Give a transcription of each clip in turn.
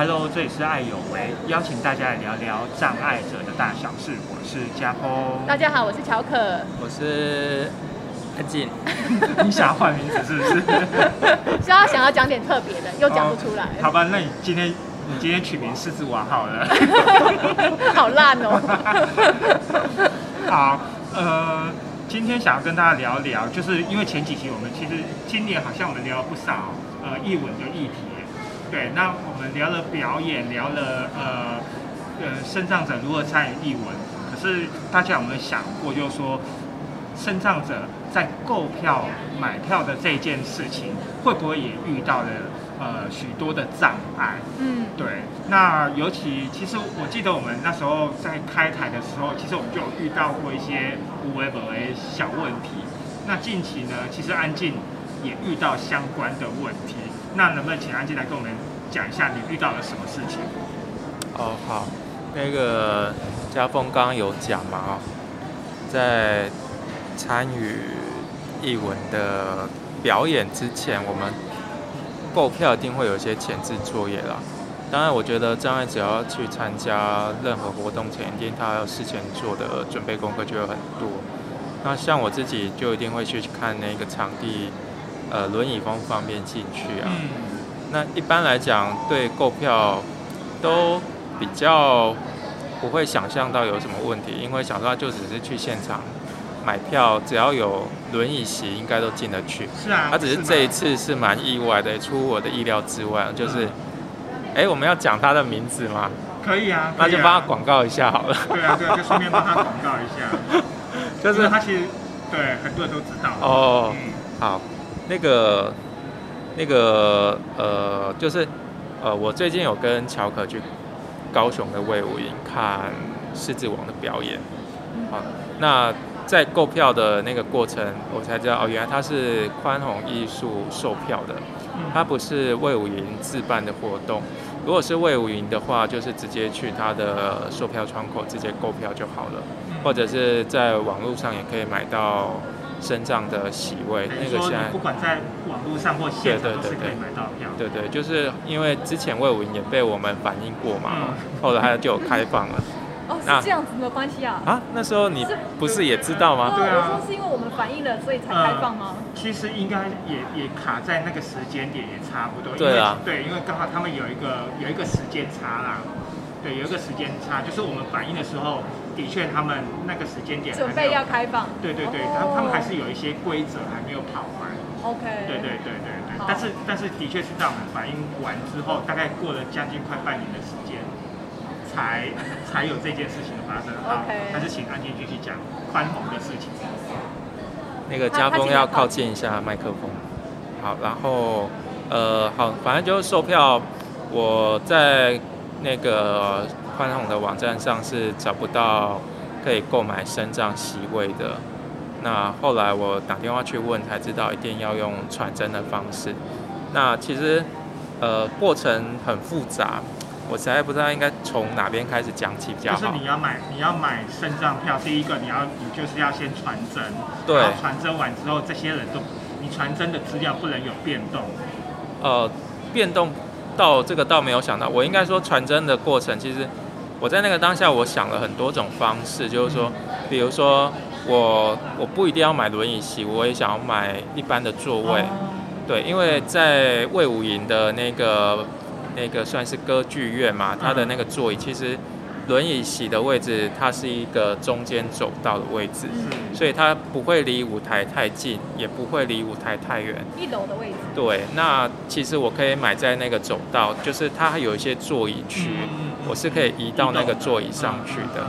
！Hello，这里是爱有为，邀请大家来聊聊障碍者的大小事。我是家峰。大家好，我是乔可。我是阿进。你想要换名字是不是？是要想要讲点特别的，又讲不出来。好吧，那你今天你今天取名狮子王好了。好烂哦。好，呃，今天想要跟大家聊聊，就是因为前几期我们其实今年好像我们聊了不少呃译文的议题。对，那我们聊了表演，聊了呃呃，身障者如何参与译文。可是大家有没有想过，就是说，身障者在购票、买票的这件事情，会不会也遇到了呃许多的障碍？嗯，对。那尤其其实我记得我们那时候在开台的时候，其实我们就有遇到过一些无为本为小问题。那近期呢，其实安静也遇到相关的问题。那能不能请安静来跟我们讲一下你遇到了什么事情？哦，好，那个家峰刚刚有讲嘛，在参与译文的表演之前，我们购票一定会有一些前置作业啦。当然，我觉得障碍者要去参加任何活动前，一定他要事前做的准备功课就有很多。那像我自己就一定会去看那个场地。呃，轮椅方不方便进去啊？那一般来讲，对购票都比较不会想象到有什么问题，因为想到就只是去现场买票，只要有轮椅席，应该都进得去。是啊。他只是这一次是蛮意外的，出我的意料之外，就是，哎，我们要讲他的名字吗？可以啊。那就帮他广告一下好了。对啊，对啊，就顺便帮他广告一下。就是他其实对很多人都知道。哦。嗯。好。那个，那个，呃，就是，呃，我最近有跟乔可去高雄的魏武营看狮子王的表演，好，那在购票的那个过程，我才知道哦，原来他是宽宏艺术售票的，他不是魏武营自办的活动。如果是魏武营的话，就是直接去他的售票窗口直接购票就好了，或者是在网络上也可以买到。身障的席位，那个现在不管在网络上或现场都是可以买到票。对对，就是因为之前魏武营也被我们反映过嘛，后来他就有开放了。哦，是这样子，没有关系啊。啊，那时候你不是也知道吗？对啊。我说是因为我们反映了，所以才开放吗？其实应该也也卡在那个时间点，也差不多。对啊。对，因为刚好他们有一个有一个时间差啦。对，有一个时间差，就是我们反映的时候，的确他们那个时间点准备要开放。对对对，他他们还是有一些规则还没有跑完。OK。对对对对对，但是但是的确是在我们反映完之后，大概过了将近快半年的时间，才才有这件事情的发生。OK。还是请安静继续讲宽宏的事情。那个家风要靠近一下麦克风。好，然后呃好，反正就是售票，我在。那个宽宏的网站上是找不到可以购买身障席位的。那后来我打电话去问，才知道一定要用传真的方式。那其实呃过程很复杂，我实在不知道应该从哪边开始讲起比较好。就是你要买你要买身障票，第一个你要你就是要先传真，对，传真完之后，这些人都你传真的资料不能有变动。呃，变动。到这个倒没有想到，我应该说传真的过程，其实我在那个当下，我想了很多种方式，就是说，比如说我我不一定要买轮椅席，我也想要买一般的座位，对，因为在魏武营的那个那个算是歌剧院嘛，它的那个座椅其实。轮椅席的位置，它是一个中间走道的位置，所以它不会离舞台太近，也不会离舞台太远。一楼的位置。对，那其实我可以买在那个走道，就是它有一些座椅区，我是可以移到那个座椅上去的。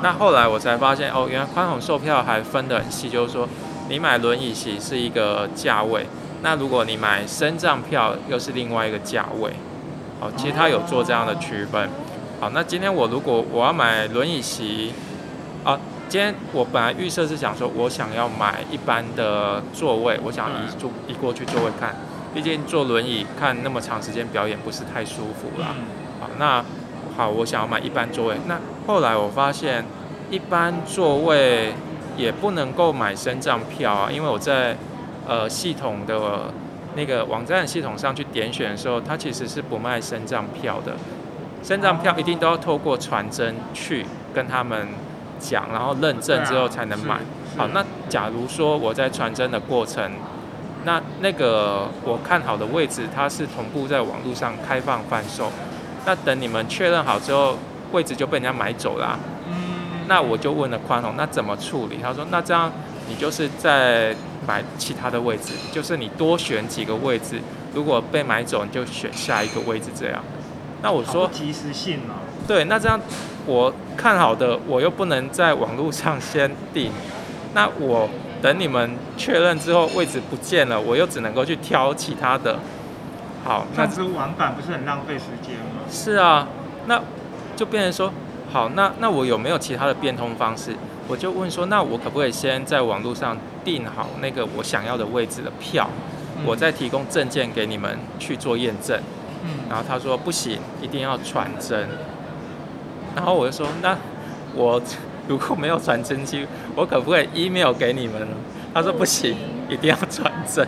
那后来我才发现，哦，原来宽宏售票还分得很细，就是说你买轮椅席是一个价位，那如果你买升降票又是另外一个价位。哦，其实它有做这样的区分。好，那今天我如果我要买轮椅席，啊，今天我本来预设是想说，我想要买一般的座位，我想移坐移过去座位看，毕竟坐轮椅看那么长时间表演不是太舒服啦。嗯好，那好，我想要买一般座位。那后来我发现，一般座位也不能够买升降票啊，因为我在呃系统的那个网站系统上去点选的时候，它其实是不卖升降票的。升降票一定都要透过传真去跟他们讲，然后认证之后才能买。是好，那假如说我在传真的过程，那那个我看好的位置，它是同步在网络上开放贩售。那等你们确认好之后，位置就被人家买走啦、嗯，那我就问了宽宏，那怎么处理？他说，那这样你就是在买其他的位置，就是你多选几个位置，如果被买走，你就选下一个位置这样。那我说，及时性哦。对，那这样我看好的，我又不能在网络上先订，那我等你们确认之后位置不见了，我又只能够去挑其他的。好，那这样子玩板不是很浪费时间吗？是啊，那就变成说，好，那那我有没有其他的变通方式？我就问说，那我可不可以先在网络上订好那个我想要的位置的票，嗯我再提供证件给你们去做验证？嗯，然后他说不行，一定要传真。然后我就说，那我如果没有传真机，我可不可以 email 给你们呢？他说不行，一定要传真。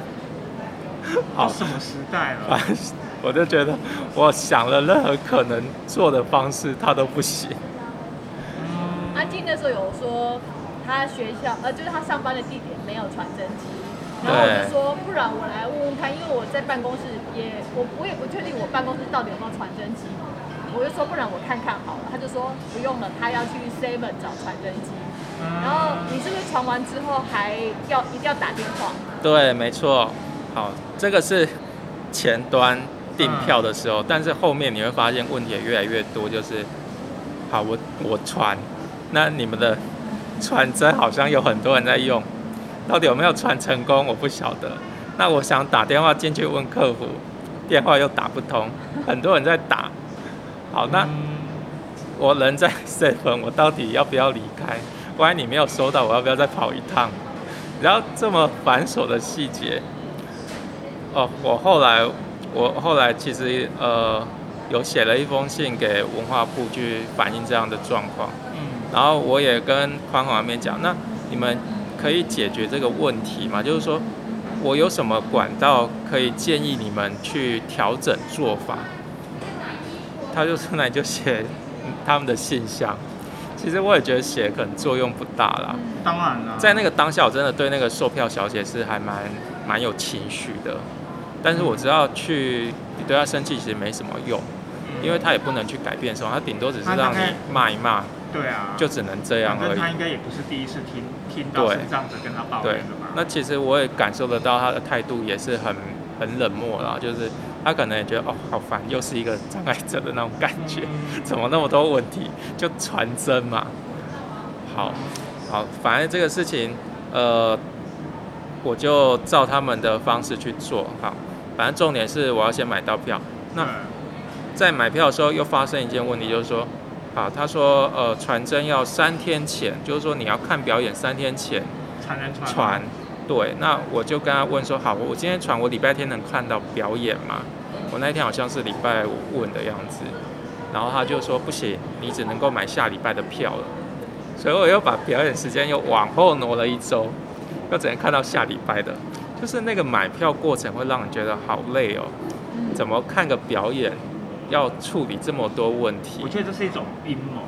好，什么时代了？我就觉得，我想了任何可能做的方式，他都不行。嗯阿金那时候有说，他学校呃，就是他上班的地点没有传真机，然后我就说，不然我来问问看，因为我在办公室也我我也不确定我办公室到底有没有传真机，我就说不然我看看好了，他就说不用了，他要去 Seven 找传真机，然后你是不是传完之后还要一定要打电话？对，没错。好，这个是前端订票的时候，但是后面你会发现问题也越来越多，就是，好，我我传，那你们的传真好像有很多人在用，到底有没有传成功，我不晓得。那我想打电话进去问客服，电话又打不通，很多人在打。好，那嗯我人在 seven，我到底要不要离开？万一你没有收到，我要不要再跑一趟？然后这么繁琐的细节，哦，我后来我后来其实呃有写了一封信给文化部去反映这样的状况，嗯然后我也跟宽宏那边讲，那你们可以解决这个问题吗？就是说我有什么管道可以建议你们去调整做法？他就出来就写他们的信箱。其实我也觉得写可能作用不大啦。当然了，在那个当下，我真的对那个售票小姐是还蛮蛮有情绪的。但是我知道去你对她生气其实没什么用，嗯因为她也不能去改变什么，她顶多只是让你骂一骂，对啊，就只能这样而已他。应该也不是第一次听听到对是这样子跟他抱对怨的吧？，那其实我也感受得到他的态度也是很很冷漠啦，就是他可能也觉得哦好烦，又是一个障碍者的那种感觉。嗯 怎么那么多问题？就传真嘛。好，好，反正这个事情，呃，我就照他们的方式去做。好，反正重点是我要先买到票。那在买票的时候又发生一件问题，就是说，好，他说，呃，传真要三天前，就是说你要看表演三天前传。对，那我就跟他问说，好，我今天传，我礼拜天能看到表演吗？我那天好像是礼拜五问的样子，然后他就说不行，你只能够买下礼拜的票了。所以我又把表演时间又往后挪了一周，又只能看到下礼拜的。就是那个买票过程会让人觉得好累哦，怎么看个表演要处理这么多问题我？觉得这是一种阴谋，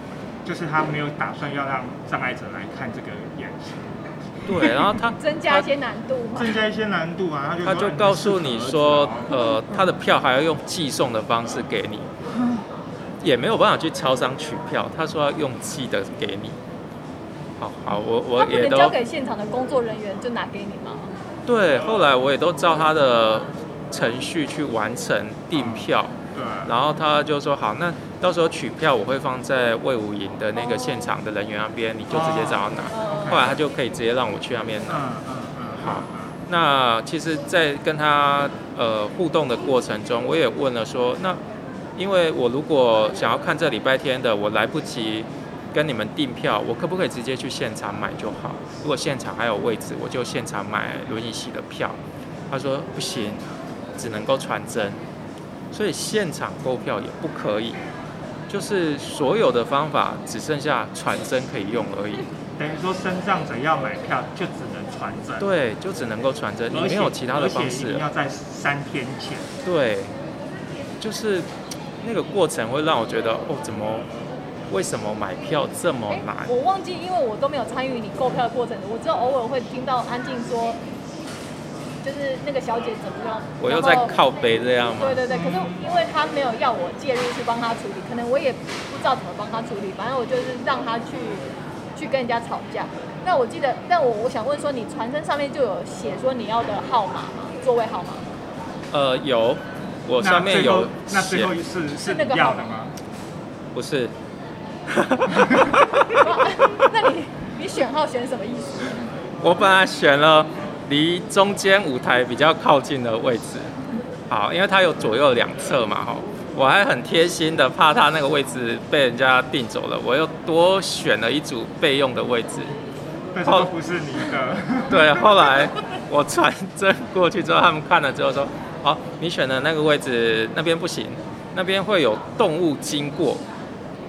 就是他没有打算要让障碍者来看这个演出，对，然后他 增加一些难度嘛。增加一些难度啊。他就他就告诉你说，呃，他的票还要用寄送的方式给你，也没有办法去超商取票，他说要用寄的给你。好好，我我也都交给现场的工作人员就拿给你吗？对，后来我也都照他的程序去完成订票，对，然后他就说好，那到时候取票我会放在魏武营的那个现场的人员那边，你就直接找他拿。呃后来他就可以直接让我去那边拿。嗯嗯嗯，好那其实，在跟他呃互动的过程中，我也问了说，那因为我如果想要看这礼拜天的，我来不及跟你们订票，我可不可以直接去现场买就好？如果现场还有位置，我就现场买轮椅席的票。他说不行，只能够传真，所以现场购票也不可以，就是所有的方法只剩下传真可以用而已。等于说，身上者要买票就只能传真，对，就只能够传真，你没有其他的方式了。要在三天前。对，就是那个过程会让我觉得，哦，怎么，为什么买票这么难？我忘记，因为我都没有参与你购票的过程，我只有偶尔会听到安静说，就是那个小姐怎么样。我又在靠背这样吗？对对对，可是因为他没有要我介入去帮他处理，可能我也不知道怎么帮他处理，反正我就是让他去。去跟人家吵架，那我记得，但我我想问说，你传真上面就有写说你要的号码吗？座位号码？呃，有，我上面有。那最后是是那个要的吗？不是。那你你选号选什么意思？我本来选了离中间舞台比较靠近的位置，好，因为它有左右两侧嘛，哈。我还很贴心的，怕它那个位置被人家订走了，我又多选了一组备用的位置。后不是你的。对，后来我传真过去之后，他们看了之后说：“好，你选的那个位置那边不行，那边会有动物经过。”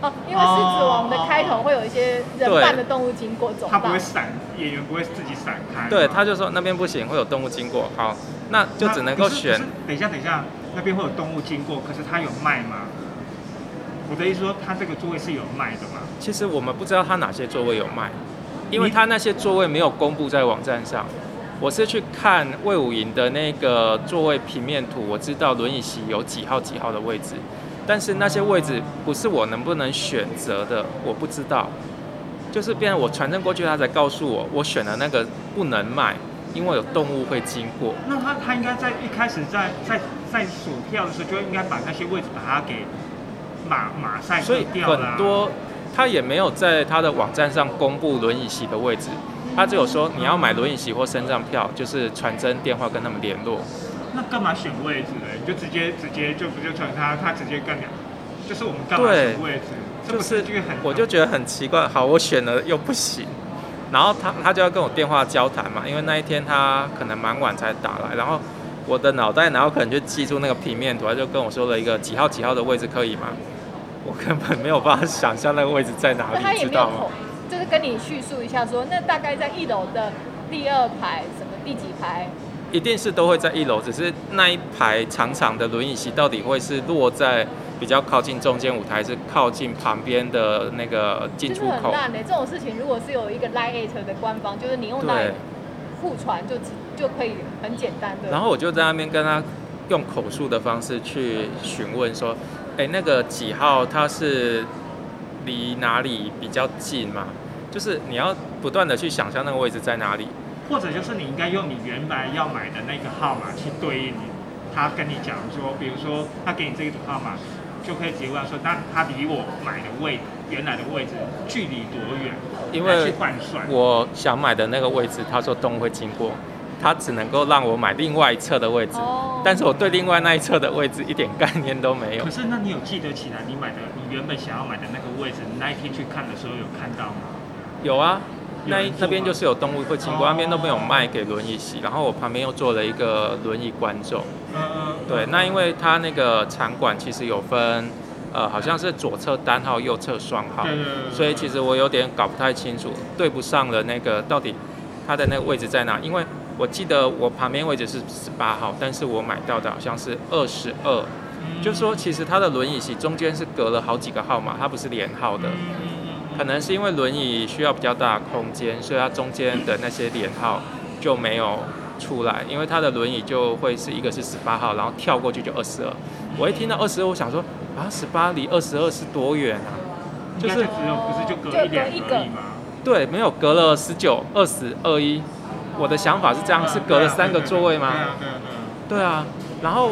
哦，因为狮子王的开头会有一些人扮的动物经过走。他不会闪，演员不会自己闪开。对，他就说那边不行，会有动物经过。好，那就只能够选。等一下，等一下。那边会有动物经过，可是他有卖吗？我的意思说，他这个座位是有卖的吗？其实我们不知道他哪些座位有卖，因为他那些座位没有公布在网站上。我是去看魏武营的那个座位平面图，我知道轮椅席有几号几号的位置，但是那些位置不是我能不能选择的，我不知道。就是变成我传真过去，他才告诉我，我选的那个不能卖。因为有动物会经过，那他他应该在一开始在在在锁票的时候就应该把那些位置把它给马马赛所以很多他也没有在他的网站上公布轮椅席的位置，他只有说你要买轮椅席或身障票，就是传真电话跟他们联络。那干嘛选位置呢？就直接直接就不就传他他直接干掉，就是我们干嘛选位置？就是我就觉得很奇怪，好，我选了又不行。然后他他就要跟我电话交谈嘛，因为那一天他可能蛮晚才打来，然后我的脑袋然后可能就记住那个平面图，他就跟我说了一个几号几号的位置可以吗？我根本没有办法想象那个位置在哪里，知道吗？就是跟你叙述一下说，那大概在一楼的第二排什么第几排？一定是都会在一楼，只是那一排长长的轮椅席到底会是落在？比较靠近中间舞台，是靠近旁边的那个进出口。很烂的这种事情，如果是有一个 Lite 的官方，就是你用来互传，就就可以很简单的。然后我就在那边跟他用口述的方式去询问说：“哎，那个几号他是离哪里比较近嘛？就是你要不断的去想象那个位置在哪里，或者就是你应该用你原来要买的那个号码去对应他跟你讲说，比如说他给你这一组号码。”就可以直接问说，那他离我买的位原来的位置距离多远？因为我想买的那个位置，他说动物会经过，他只能够让我买另外一侧的位置。哦。但是我对另外那一侧的位置一点概念都没有。可是那你有记得起来你买的你原本想要买的那个位置，你那一天去看的时候有看到吗？有啊。那那边就是有动物会经过，那边都没有卖给轮椅席，然后我旁边又坐了一个轮椅观众。对，那因为他那个场馆其实有分，呃，好像是左侧单号，右侧双号。所以其实我有点搞不太清楚，对不上了那个到底他的那个位置在哪？因为我记得我旁边位置是十八号，但是我买到的好像是二十二。嗯。就是说，其实他的轮椅席中间是隔了好几个号码，它不是连号的。可能是因为轮椅需要比较大的空间，所以它中间的那些连号就没有出来。因为它的轮椅就会是一个是十八号，然后跳过去就二十二。我一听到二十二，我想说啊，十八离二十二是多远啊？就是只有不是就隔一两个吗？对，没有隔了十九、二十二一。我的想法是这样，是隔了三个座位吗？对啊，对啊，对啊。然后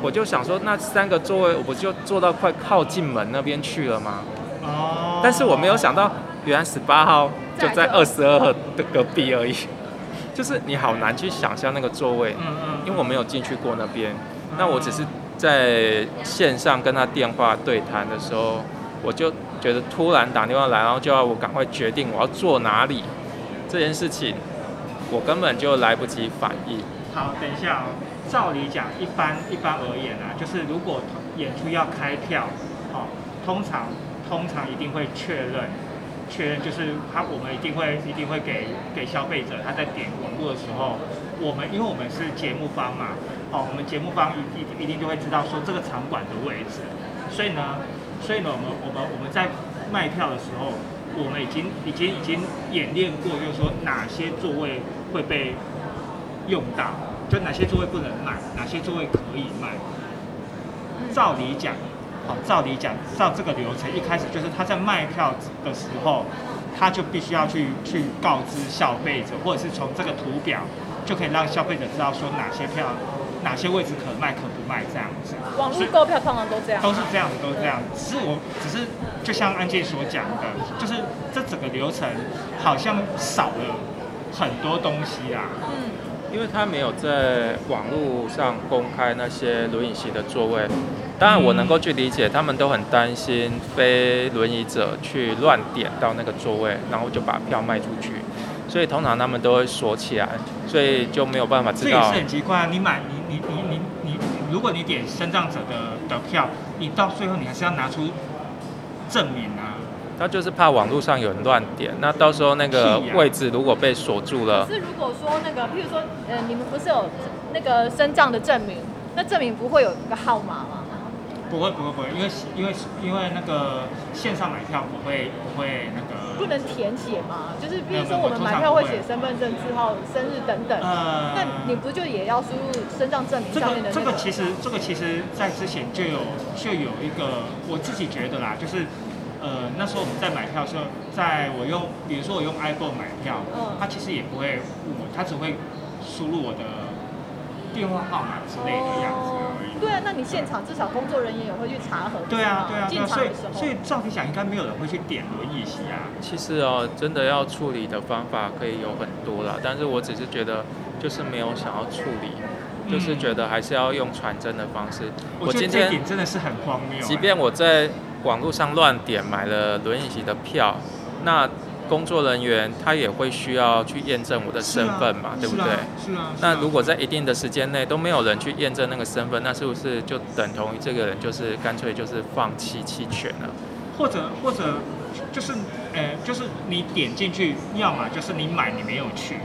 我就想说，那三个座位我不就坐到快靠近门那边去了吗？哦，但是我没有想到，原来十八号就在二十二号的隔壁而已，就是你好难去想象那个座位，嗯嗯，因为我没有进去过那边，那我只是在线上跟他电话对谈的时候，我就觉得突然打电话来，然后就要我赶快决定我要坐哪里。这件事情，我根本就来不及反应。好，等一下哦。照理讲，一般一般而言啊，就是如果演出要开票，哦，通常通常一定会确认，确认就是他我们一定会一定会给给消费者他在点网络的时候，我们因为我们是节目方嘛，哦，我们节目方一一一定就会知道说这个场馆的位置，所以呢，所以呢，我们我们我们在卖票的时候，我们已经已经已经演练过，就是说哪些座位会被用到，就哪些座位不能卖，哪些座位可以卖。照理讲，好，照理讲，照这个流程，一开始就是他在卖票的时候，他就必须要去去告知消费者，或者是从这个图表就可以让消费者知道说哪些票、哪些位置可卖可不卖这样子。网络购票通常都这样，都是这样子，都是这样。只是我只是就像安健所讲的，就是这整个流程好像少了很多东西啦。因为他没有在网络上公开那些轮椅席的座位，当然我能够去理解，他们都很担心非轮椅者去乱点到那个座位，然后就把票卖出去，所以通常他们都会锁起来，所以就没有办法知道这也是。很奇怪啊！你买你你你你你，如果你点身障者的的票，你到最后你还是要拿出证明啊。他就是怕网络上有人乱点，那到时候那个位置如果被锁住了可，是如果说那个，譬如说，呃，你们不是有那个身障的证明，那证明不会有一个号码吗？不会不会不会，因为因为因为那个线上买票不会不会那个不能填写吗？就是比如说我们买票会写身份证字号、生日等等，呃那你不就也要输入身障证明上面的那个这个其实这个其实在之前就有就有一个我自己觉得啦，就是呃那时候我们在买票的时候，在我用比如说我用 iPhone 买票，嗯它其实也不会问我，它只会输入我的电话号码之类的样子而已。对啊，那你现场至少工作人员也会去查核，对啊，对啊，对啊，所以场的时候，所以照理讲，应该没有人会去点轮椅席啊。其实哦，真的要处理的方法可以有很多啦，但是我只是觉得就是没有想要处理，就是觉得还是要用传真的方式。我觉得今天这点真的是很荒谬啊。即便我在网络上乱点买了轮椅席的票，那工作人员他也会需要去验证我的身份嘛，对不对？是啊，是啊。是啊那如果在一定的时间内都没有人去验证那个身份，那是不是就等同于这个人就是干脆就是放弃弃权了？或者或者就是呃，就是你点进去，要么就是你买你没有去，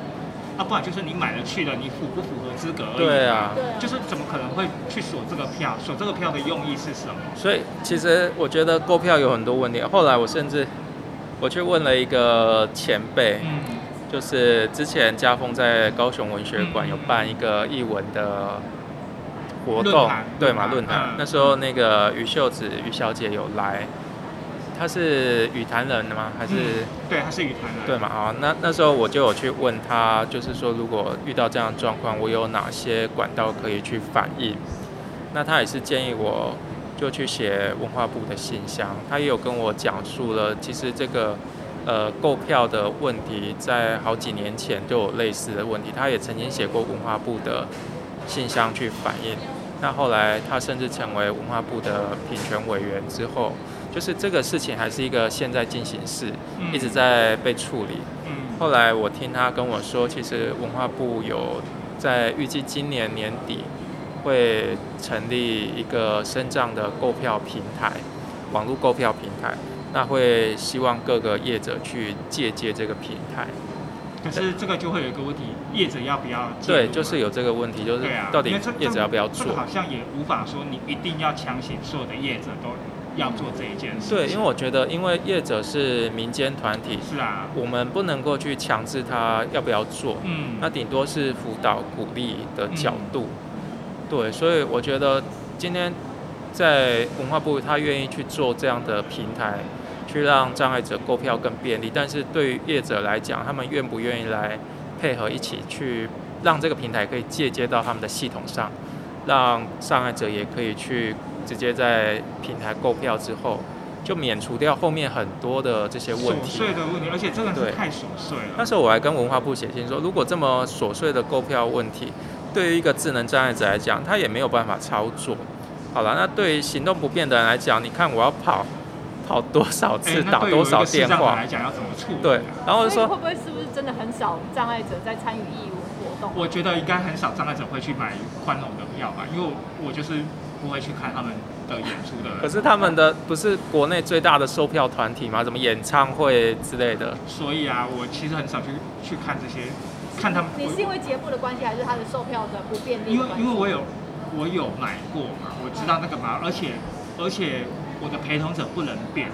啊，不然就是你买了去了，你符不符合资格而已。对啊就是怎么可能会去锁这个票？锁这个票的用意是什么？所以其实我觉得购票有很多问题。后来我甚至我去问了一个前辈，嗯，就是之前家峰在高雄文学馆嗯有办一个译文的活动，对嘛？论坛那时候那个于秀子于小姐有来，她是语坛人的吗？还是？嗯对，他是语坛人。对嘛？好，那那时候我就有去问他，就是说如果遇到这样的状况，我有哪些管道可以去反映？那他也是建议我就去写文化部的信箱。他也有跟我讲述了，其实这个呃购票的问题，在好几年前就有类似的问题，他也曾经写过文化部的信箱去反映。那后来他甚至成为文化部的品权委员之后，就是这个事情还是一个现在进行式，嗯一直在被处理。嗯，后来我听他跟我说，其实文化部有在预计今年年底会成立一个身障的购票平台，网络购票平台，那会希望各个业者去借鉴这个平台。可是这个就会有一个问题，业者要不要？对，就是有这个问题，就是到底业者要不要做这个？好像也无法说你一定要强行所有的业者都要做这一件事。对，因为我觉得，因为业者是民间团体，是啊，我们不能够去强制他要不要做。嗯，那顶多是辅导鼓励的角度，对，所以我觉得今天在文化部他愿意去做这样的平台，去让障碍者购票更便利，但是对于业者来讲，他们愿不愿意来配合一起去让这个平台可以借接到他们的系统上，让障碍者也可以去直接在平台购票之后，就免除掉后面很多的这些问琐题。碎的问题，而且真的是太琐碎了。那时候我还跟文化部写信说，如果这么琐碎的购票问题，对于一个智能障碍者来讲，他也没有办法操作。好了，那对于行动不便的人来讲，你看我要跑跑多少哎次，打多少对于一个视电话来，讲要怎么处理？对，然后就说会不会是不是真的很少障碍者在参与义务活动？我觉得应该很少障碍者会去买宽容的票吧，因为我就是不会去看他们的演出的人。可是他们的不是国内最大的售票团体吗？什么演唱会之类的？所以啊，我其实很少去去看这些，看他们。你是因为节目的关系，还是他的售票的不便利因为？因为我有我有买过嘛，我知道那个嘛，而且而且我的陪同者不能变，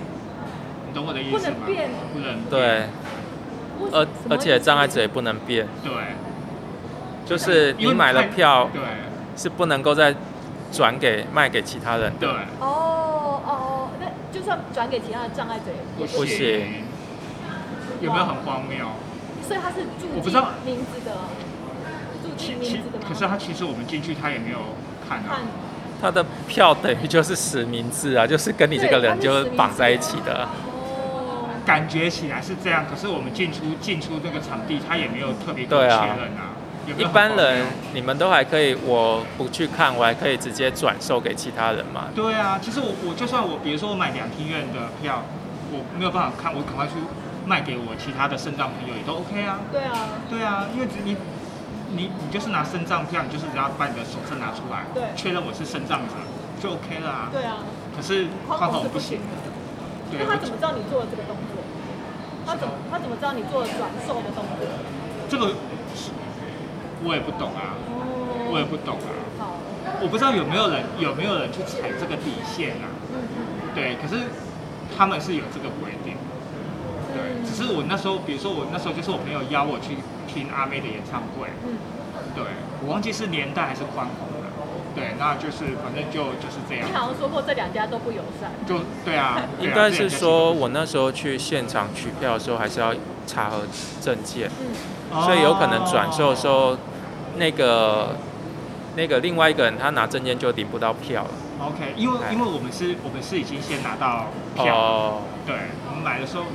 你懂我的意思吗？不能变不能变对，而而且障碍者也不能变，对，就是你买了票对是不能够再转给卖给其他人对的。哦哦哦，那就算转给其他的障碍者也不行行，有没有很荒谬？所以他是住我不知道名字的，注记其其名字的吗？可是他其实我们进去他也没有看啊看，他的票等于就是实名制啊，就是跟你这个人就是绑在一起的。哦，感觉起来是这样，可是我们进出进出这个场地，他也没有特别跟我对啊确认啊。一般人你们都还可以，我不去看，我还可以直接转售给其他人嘛。对啊，其实我我就算我比如说我买两厅院的票，我没有办法看，我赶快去卖给我其他的肾脏朋友也都 OK 啊。对啊，对啊，因为只你你你就是拿肾脏票，你就是只要把你的手册拿出来，对确认我是肾脏者就 OK 了啊。对啊，可是宽宽宏不宏是不行行，的。那他怎么知道你做了这个动作？他怎么他怎么知道你做了转售的动作？这个是我也不懂啊，我也哦，不懂啊。我不知道有没有人有没有人去踩这个底线啊？对，可是他们是有这个规定。对，只是我那时候，比如说我那时候就是我朋友邀我去听阿妹的演唱会，嗯，对我忘记是年代还是宽宏了。对，那就是反正就就是这样你，好像说过这两家都不友善。就对啊。对啊应该是说，我那时候去现场取票的时候，还是要查核证件，嗯，所以有可能转售的时候，那个那个另外一个人他拿证件就领不到票了。哦 OK，因为哎因为我们是我们是已经先拿到票，哦，对，我们买的时候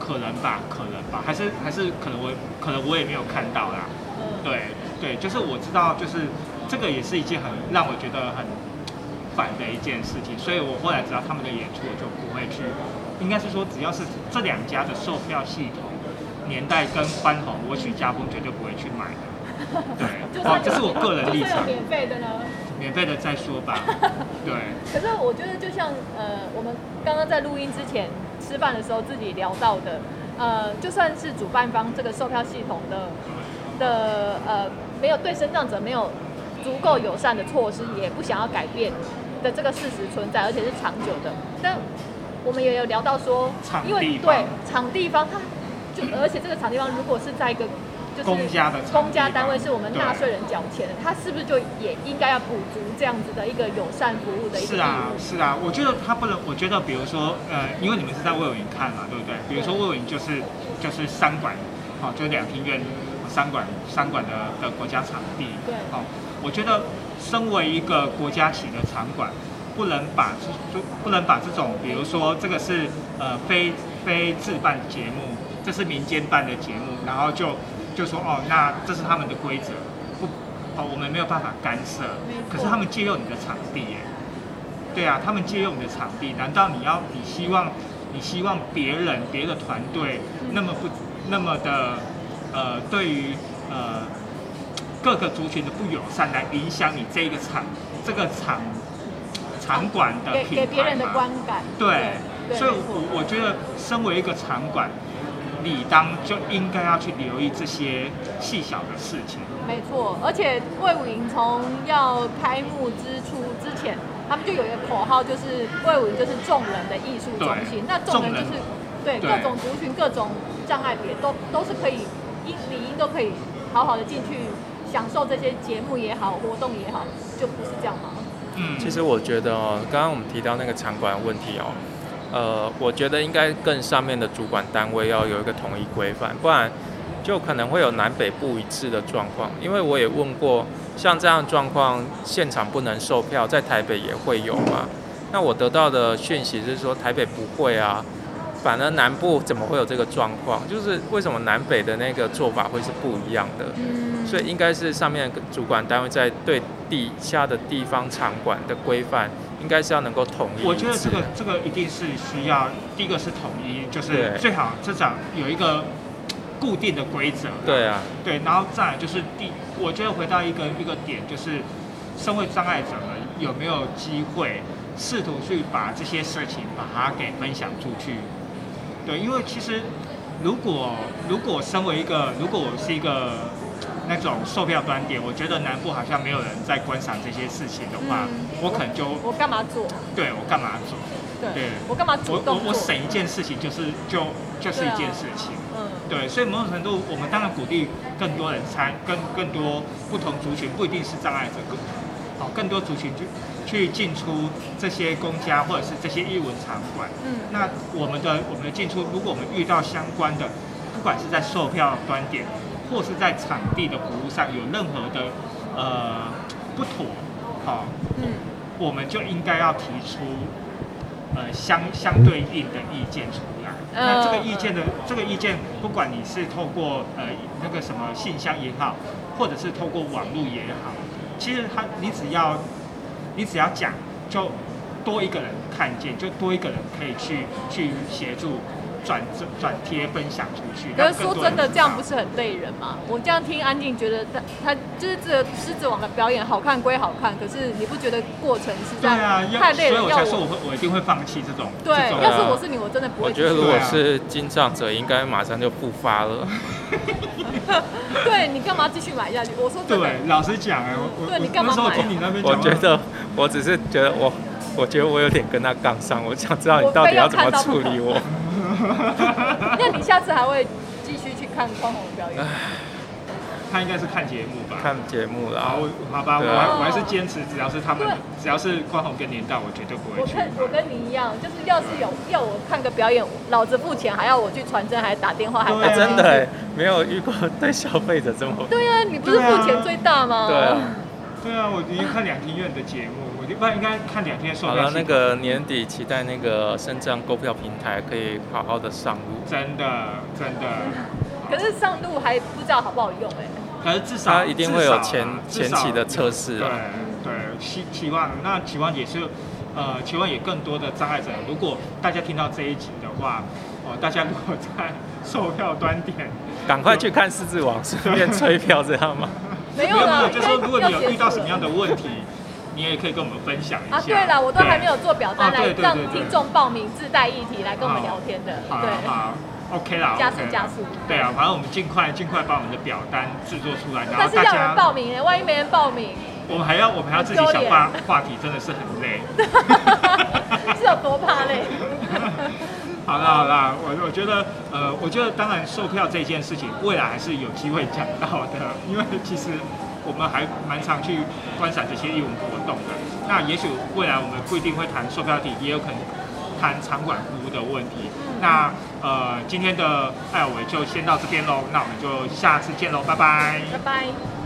可能吧，可能吧，还是还是可能我可能我也没有看到啦。嗯，对对，就是我知道，就是这个也是一件很让我觉得很烦的一件事情，所以我后来知道他们的演出，我就不会去。应该是说，只要是这两家的售票系统年代跟宽宏，我许家峰绝对不会去买的。对，就哦算，有这是我个人立场，免费的呢。免费的再说吧。对，可是我觉得，就像呃，我们刚刚在录音之前吃饭的时候自己聊到的，呃，就算是主办方这个售票系统的的呃，没有对生长者没有足够友善的措施，也不想要改变的这个事实存在，而且是长久的。但我们也有聊到说场，因为对场地方，它就 而且这个场地方如果是在一个就是公家的公家单位是我们纳税人缴钱的，他是不是就也应该要补足这样子的一个友善服务的一个义是啊，是啊，我觉得他不能，我觉得比如说，呃，因为你们是在魏有营看嘛，对不对？比如说魏有营就是就是三馆，好、就是两厅院三馆三馆的的国家场地，对。好、我觉得身为一个国家级的场馆，不能把这就不能把这种，比如说这个是呃非非自办节目，这是民间办的节目，然后就就说哦，那这是他们的规则，不哦，我们没有办法干涉，可是他们借用你的场地耶。对啊，他们借用你的场地，难道你要你希望你希望别人别的团队那么不那么的呃对于呃各个族群的不友善来影响你这个场这个场场馆的给品牌给别人的吗观感。对，所以我我觉得身为一个场馆，理当就应该要去留意这些细小的事情。没错，而且魏武营从要开幕之初之前，他们就有一个口号，就是魏武营就是众人的艺术中心。那众人就是对对各种族群、各种障碍别都都是可以应理应都可以好好的进去享受这些节目也好，活动也好，就不是这样吗？嗯，其实我觉得哦，刚刚我们提到那个场馆问题哦，呃，我觉得应该更上面的主管单位要有一个统一规范，不然就可能会有南北不一致的状况。因为我也问过，像这样状况，现场不能售票，在台北也会有吗？那我得到的讯息是说台北不会啊，反而南部怎么会有这个状况？就是为什么南北的那个做法会是不一样的？嗯，所以应该是上面主管单位在对地下的地方场馆的规范，应该是要能够统一。我觉得这个这个一定是需要，第一个是统一，就是对最好至少有一个固定的规则。对啊，对，然后再就是第，我觉得回到一个一个点，就是社会障碍者们有没有机会试图去把这些事情把它给分享出去？对，因为其实如果如果身为一个，如果我是一个那种售票端点，我觉得南部好像没有人在观赏这些事情的话，嗯我可能就我干嘛做？对我干嘛做？对对我干嘛主我？我我省一件事情，就是就就是一件事情。嗯，对，所以某种程度，我们当然鼓励更多人参，更更多不同族群，不一定是障碍者，更好更多族群去去进出这些公家或者是这些艺文场馆。嗯那我们的我们的进出，如果我们遇到相关的，不管是在售票端点，或是在场地的服务上有任何的呃不妥，好、嗯我们就应该要提出呃相相对应的意见出来。那这个意见的这个意见，不管你是透过呃那个什么信箱也好，或者是透过网络也好，其实他你只要你只要讲，就多一个人看见，就多一个人可以去去协助转转贴分享出去。可是说真的，这样不是？很累人吗？我这样听安静觉得他他就是这个狮子王的表演好看归好看，可是你不觉得过程实对啊，在太累了？要所以我才说我会我一定会放弃这种对要是我是你，我真的不会。我觉得如果是金藏者，应该马上就不发了。对你干嘛继续买下去？我说真的，对，老实讲哎，我我对你干嘛买那时候听你那边，我觉得，我只是觉得我，我觉得我有点跟他杠上，我想知道你到底非要要怎么处理我。那你下次还会继续去看光宏的表演？他应该是看节目吧。看节目啦好，，好吧，我还我还是坚持，只要是他们，只要是关宏跟年代，我绝对不会去。我跟我跟你一样，就是要是有要我看个表演，老子付钱还要我去传真，还打电话，还真的哎，没有遇过对消费者这么。对啊，你不是付钱最大吗？对啊。对啊，我已经看两厅院的节目，我一般应该看两天售好了，票系统。那个年底期待那个深圳购票平台可以好好的上路。真的真的，可是上路还不知道好不好用哎、可是至少它一定会有前前期的测试对啊。对，期期望那期望也是，呃，期望也更多的障碍者。如果大家听到这一集的话，哦，大家如果在售票端点，赶快去看《狮子王》，顺便催票，这样吗？没有啦，就说如果你有遇到什么样的的问题，你也可以跟我们分享一下。啊？对了，我都还没有做表单啊来让听众报名自带议题来跟我们聊天的，好对，好，OK 啦，加速加速对啊，反正我们尽快尽快把我们的表单制作出来，然后但是要人大家报名哎，万一没人报名，我们还要我们还要自己想话话题，真的是很累。是有多怕累？好啦好啦，我我觉得呃，我觉得当然售票这件事情，未来还是有机会讲到的，因为其实我们还蛮常去观赏这些艺文活动的。那也许未来我们不一定会谈售票体，也有可能谈场馆服务的问题。那呃，今天的艾尔维就先到这边喽，那我们就下次见喽，拜拜。拜拜。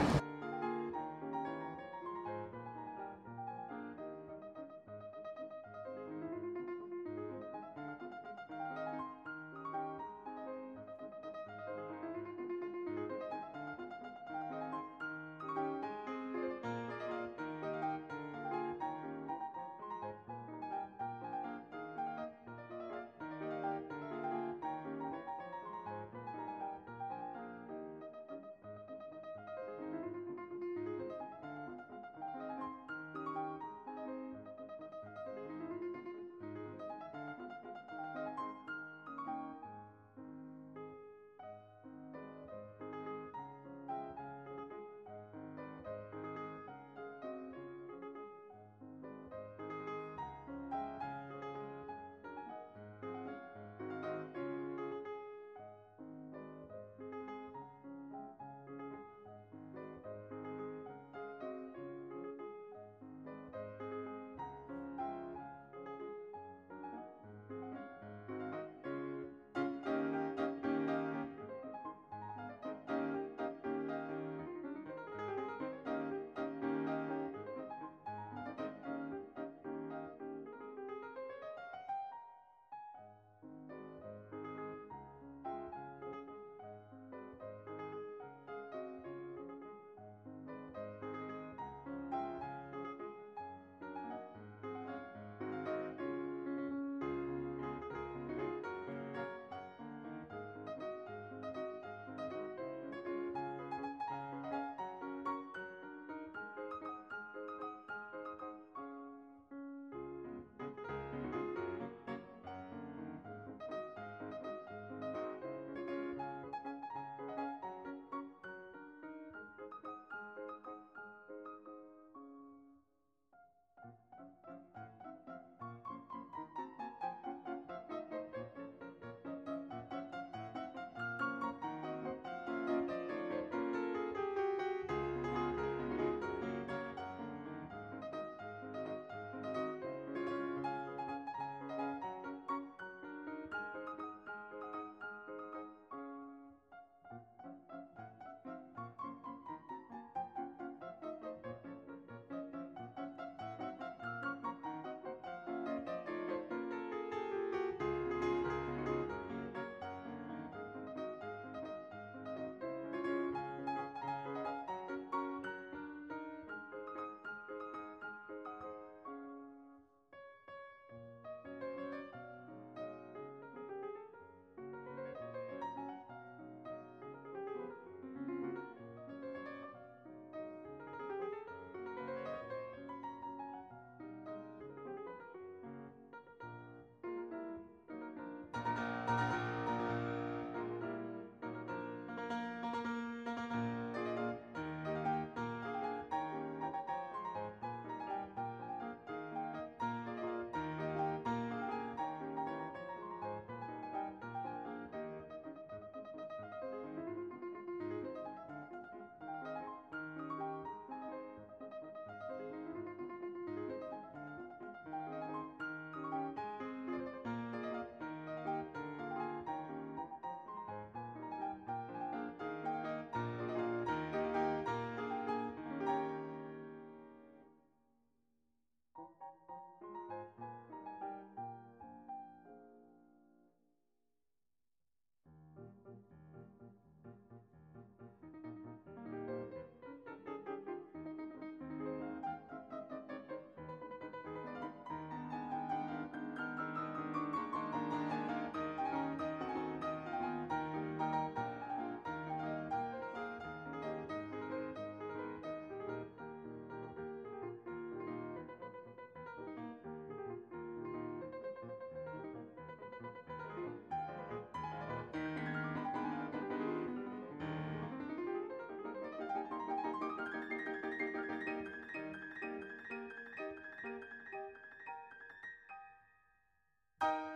拜。